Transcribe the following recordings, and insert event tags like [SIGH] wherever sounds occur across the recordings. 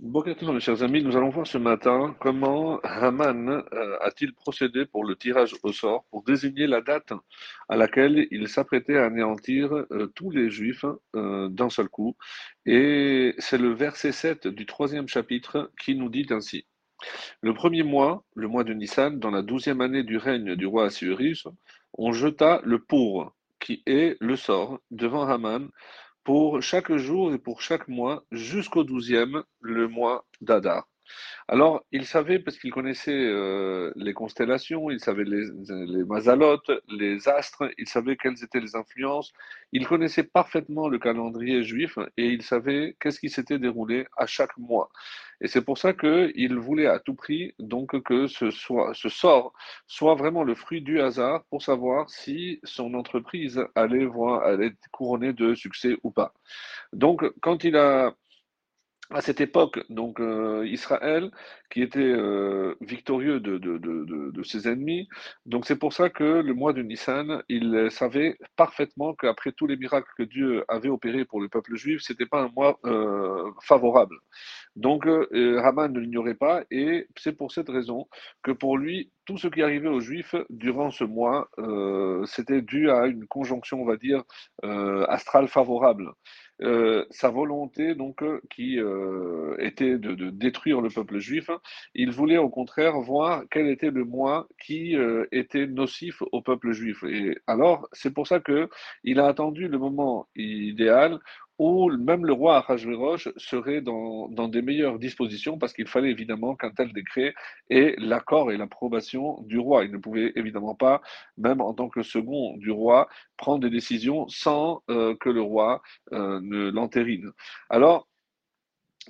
Bonjour mes chers amis, nous allons voir ce matin comment Haman euh, a-t-il procédé pour le tirage au sort, pour désigner la date à laquelle il s'apprêtait à anéantir euh, tous les Juifs euh, d'un seul coup. Et c'est le verset 7 du troisième chapitre qui nous dit ainsi. Le premier mois, le mois de Nissan, dans la douzième année du règne du roi Assuérus, on jeta le pour, qui est le sort, devant Haman, pour chaque jour et pour chaque mois jusqu'au douzième, le mois d'Adar. Alors, il savait, parce qu'il connaissait euh, les constellations, il savait les, mazalotes, les astres, il savait quelles étaient les influences, il connaissait parfaitement le calendrier juif et il savait qu'est-ce qui s'était déroulé à chaque mois. Et c'est pour ça qu'il voulait à tout prix donc que ce, soit, ce sort soit vraiment le fruit du hasard pour savoir si son entreprise allait, voir, allait être couronnée de succès ou pas. Donc, quand il a à cette époque, donc euh, Israël, qui était euh, victorieux de, de, de, de, ses ennemis, donc c'est pour ça que le mois de Nissan, il savait parfaitement qu'après tous les miracles que Dieu avait opérés pour le peuple juif, c'était pas un mois euh, favorable. Donc Haman ne l'ignorait pas, et c'est pour cette raison que pour lui, tout ce qui arrivait aux Juifs durant ce mois, c'était dû à une conjonction, on va dire, astrale favorable. Euh, sa volonté donc euh, qui euh, était de, de, détruire le peuple juif, il voulait au contraire voir quel était le mois qui était nocif au peuple juif. Et alors c'est pour ça que il a attendu le moment idéal où même le roi Ahasverosh serait dans, dans, des meilleures dispositions parce qu'il fallait évidemment qu'un tel décret ait l'accord et l'approbation du roi. Il ne pouvait évidemment pas, même en tant que second du roi, prendre des décisions sans euh, que le roi euh, ne l'entérine. Alors,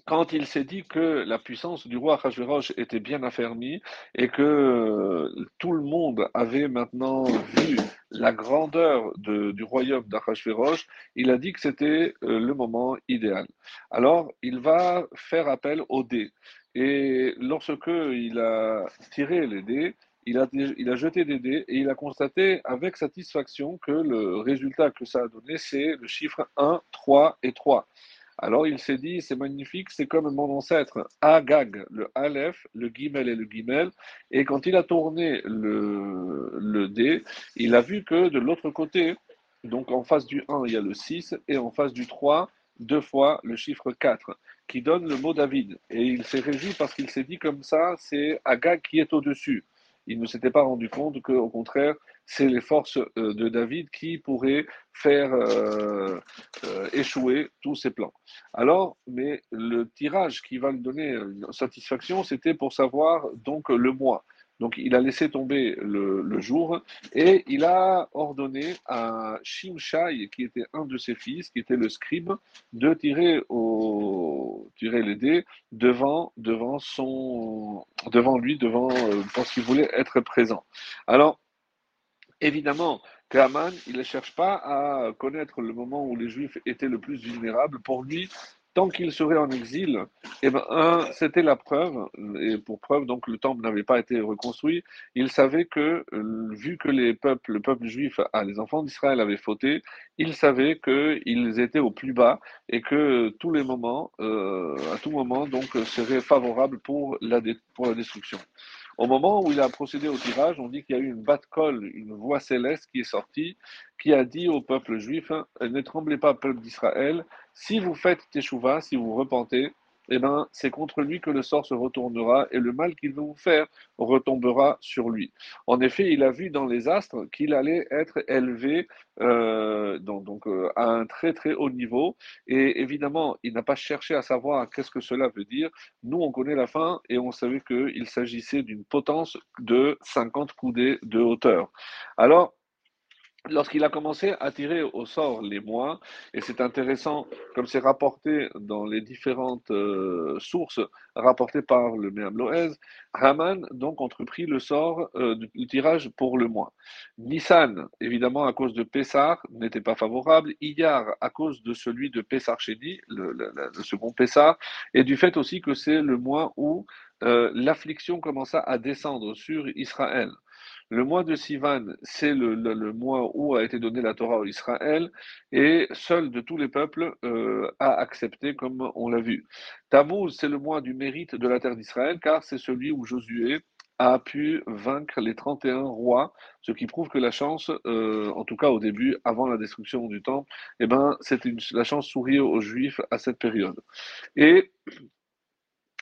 quand il s'est dit que la puissance du roi Achashverosh était bien affermie et que euh, tout le monde avait maintenant vu la grandeur de, du royaume d'Achashverosh, il a dit que c'était euh, le moment idéal. Alors, il va faire appel aux dés. Et lorsque il a tiré les dés, il a, il a, jeté des dés et il a constaté avec satisfaction que le résultat que ça a donné, c'est le chiffre 1, 3 et 3. Alors il s'est dit, c'est magnifique, c'est comme mon ancêtre Agag, le Aleph, le Gimel et le Gimel. Et quand il a tourné le, le dé, il a vu que de l'autre côté, donc en face du 1, il y a le 6, et en face du 3, deux fois le chiffre 4, qui donne le mot David. Et il s'est réjoui parce qu'il s'est dit comme ça, c'est Agag qui est au-dessus il ne s'était pas rendu compte qu'au contraire, c'est les forces euh, de David qui pourraient faire euh, euh, échouer tous ses plans. Alors, mais le tirage qui va lui donner une satisfaction, c'était pour savoir donc le mois. Donc il a laissé tomber le, jour et il a ordonné à Shimshai, qui était un de ses fils, qui était le scribe, de tirer, au, tirer les dés devant, devant, son, devant lui, devant, euh, parce qu'il voulait être présent. Alors, évidemment, Kaman, il ne cherche pas à connaître le moment où les Juifs étaient le plus vulnérables. Pour lui, tant qu'il serait en exil, eh ben, c'était la preuve, et pour preuve, donc le temple n'avait pas été reconstruit. Il savait que, euh, vu que les peuples, le peuple juif, ah, les enfants d'Israël avaient fauté, il savait qu'ils étaient au plus bas et que tous les moments, euh, à tout moment, donc, pour la, pour la destruction. Au moment où il a procédé au tirage, on dit qu'il y a eu une batte-colle, une voix céleste qui est sortie, qui a dit au peuple juif Ne tremblez pas, peuple d'Israël, si vous faites teshuva, si vous repentez, eh ben, c'est contre lui que le sort se retournera et le mal qu'il veut vous faire retombera sur lui. En effet, il a vu dans les astres qu'il allait être élevé euh, donc, euh, à un très très haut niveau et évidemment, il n'a pas cherché à savoir qu'est-ce que cela veut dire. Nous, on connaît la fin et on savait qu'il s'agissait d'une potence de 50 coudées de hauteur. Alors, lorsqu'il a commencé à tirer au sort les mois, et c'est intéressant, comme c'est rapporté dans les différentes euh, sources rapportées par le Loez, Haman donc entreprit le sort euh, du tirage pour le mois. Nissan, évidemment à cause de Pessar, n'était pas favorable. Iyar, à cause de celui de Pessar Chéni, le, le, second Pessar, et du fait aussi que c'est le mois où euh, l'affliction commença à descendre sur Israël. Le mois de Sivan, c'est le, mois où a été donnée la Torah à Israël, et seul de tous les peuples euh, a accepté, comme on l'a vu. Tammuz, c'est le mois du mérite de la terre d'Israël, car c'est celui où Josué a pu vaincre les 31 rois, ce qui prouve que la chance, euh, en tout cas au début, avant la destruction du temple, eh ben, c'était la chance sourit aux Juifs à cette période. Et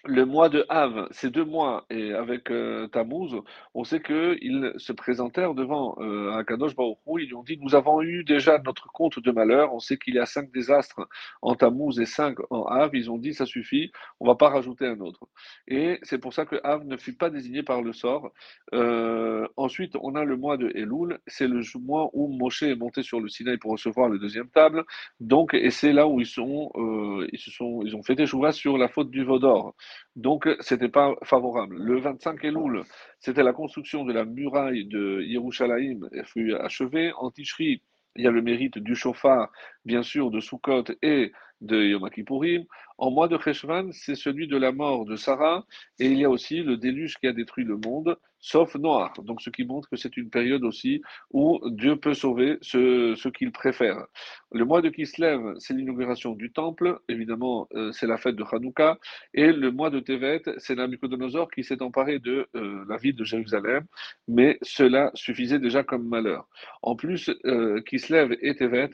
le mois de Av, ces deux mois, et avec euh, Tammuz, on sait qu'ils se présentèrent devant euh, Akadosh Baruch ils lui ont dit, nous avons eu déjà notre compte de malheur, on sait qu'il y a cinq désastres en Tammuz et cinq en Av, ils ont dit, ça suffit, on va pas rajouter un autre. Et c'est pour ça que Av ne fut pas désigné par le sort. Euh, ensuite, on a le mois de Elul, c'est le mois où Moshe est monté sur le Sinaï pour recevoir le deuxième table, donc, et c'est là où ils euh, se sont, ils ont fait des sur la faute du Vaudor. Donc, c'était pas favorable. Le 25 Elul, c'était la construction de la muraille de Yerushalayim, elle fut achevée. En Tishri, il y a le mérite du chauffard, bien sûr, de Sukkot et de Yom Kippourim. En mois de Cheshvan, c'est celui de la mort de Sarah, et il y a aussi le déluge qui a détruit le monde, sauf Noir. Donc, ce qui montre que c'est une période aussi où Dieu peut sauver ce, qu'il préfère. Le mois de Kislev, c'est l'inauguration du temple, évidemment, euh, c'est la fête de Hanouka, et le mois de Tevet, c'est Nabucodonosor qui s'est emparé de euh, la ville de Jérusalem, mais cela suffisait déjà comme malheur. En plus, euh, Kislev et Tevet,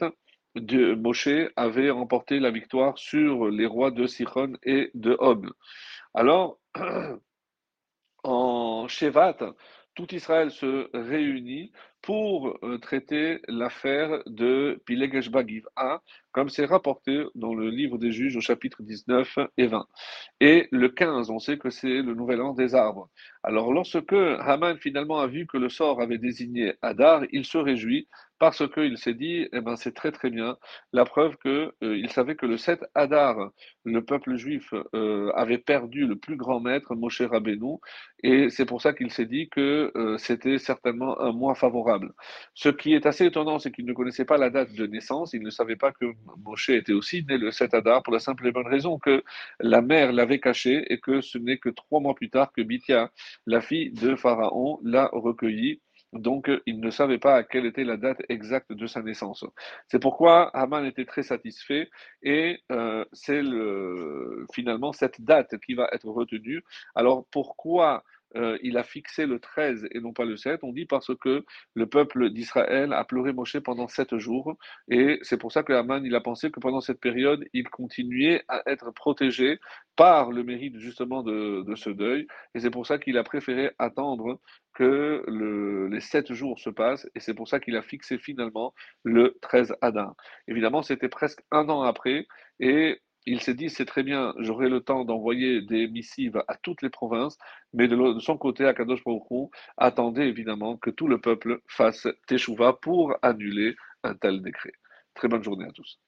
de Moshe avait remporté la victoire sur les rois de Sichon et de Og. Alors, [CLEARS THROAT] en Shevat, tout Israël se réunit pour euh, traiter l'affaire de Pilegesh Bagiva, comme c'est rapporté dans le livre des juges au chapitre 19 et 20. Et le 15, on sait que c'est le nouvel an des arbres. Alors lorsque Haman finalement a vu que le sort avait désigné Hadar, il se réjouit parce qu'il s'est dit, eh ben, c'est très très bien, la preuve qu'il euh, savait que le 7 Hadar, le peuple juif euh, avait perdu le plus grand maître, Moshe Rabbeinu, et c'est pour ça qu'il s'est dit que euh, c'était certainement un mois favorable. Ce qui est assez étonnant, c'est qu'il ne connaissait pas la date de naissance, il ne savait pas que Moshe était aussi né le 7 Hadar, pour la simple et bonne raison que la mère l'avait caché et que ce n'est que trois mois plus tard que Bithia, la fille de Pharaon, l'a recueilli donc, il ne savait pas quelle était la date exacte de sa naissance. C'est pourquoi Haman était très satisfait et euh, c'est finalement cette date qui va être retenue. Alors, pourquoi euh, il a fixé le 13 et non pas le 7. On dit parce que le peuple d'Israël a pleuré Moshe pendant sept jours. Et c'est pour ça que Haman, il a pensé que pendant cette période, il continuait à être protégé par le mérite justement de, ce deuil. Et c'est pour ça qu'il a préféré attendre que les sept jours se passent. Et c'est pour ça qu'il a fixé finalement le 13 Adin. Évidemment, c'était presque un an après. Et il s'est dit, c'est très bien, j'aurai le temps d'envoyer des missives à toutes les provinces, mais de, son côté, Akadosh Baruch attendait évidemment que tout le peuple fasse teshuva pour annuler un tel décret. Très bonne journée à tous.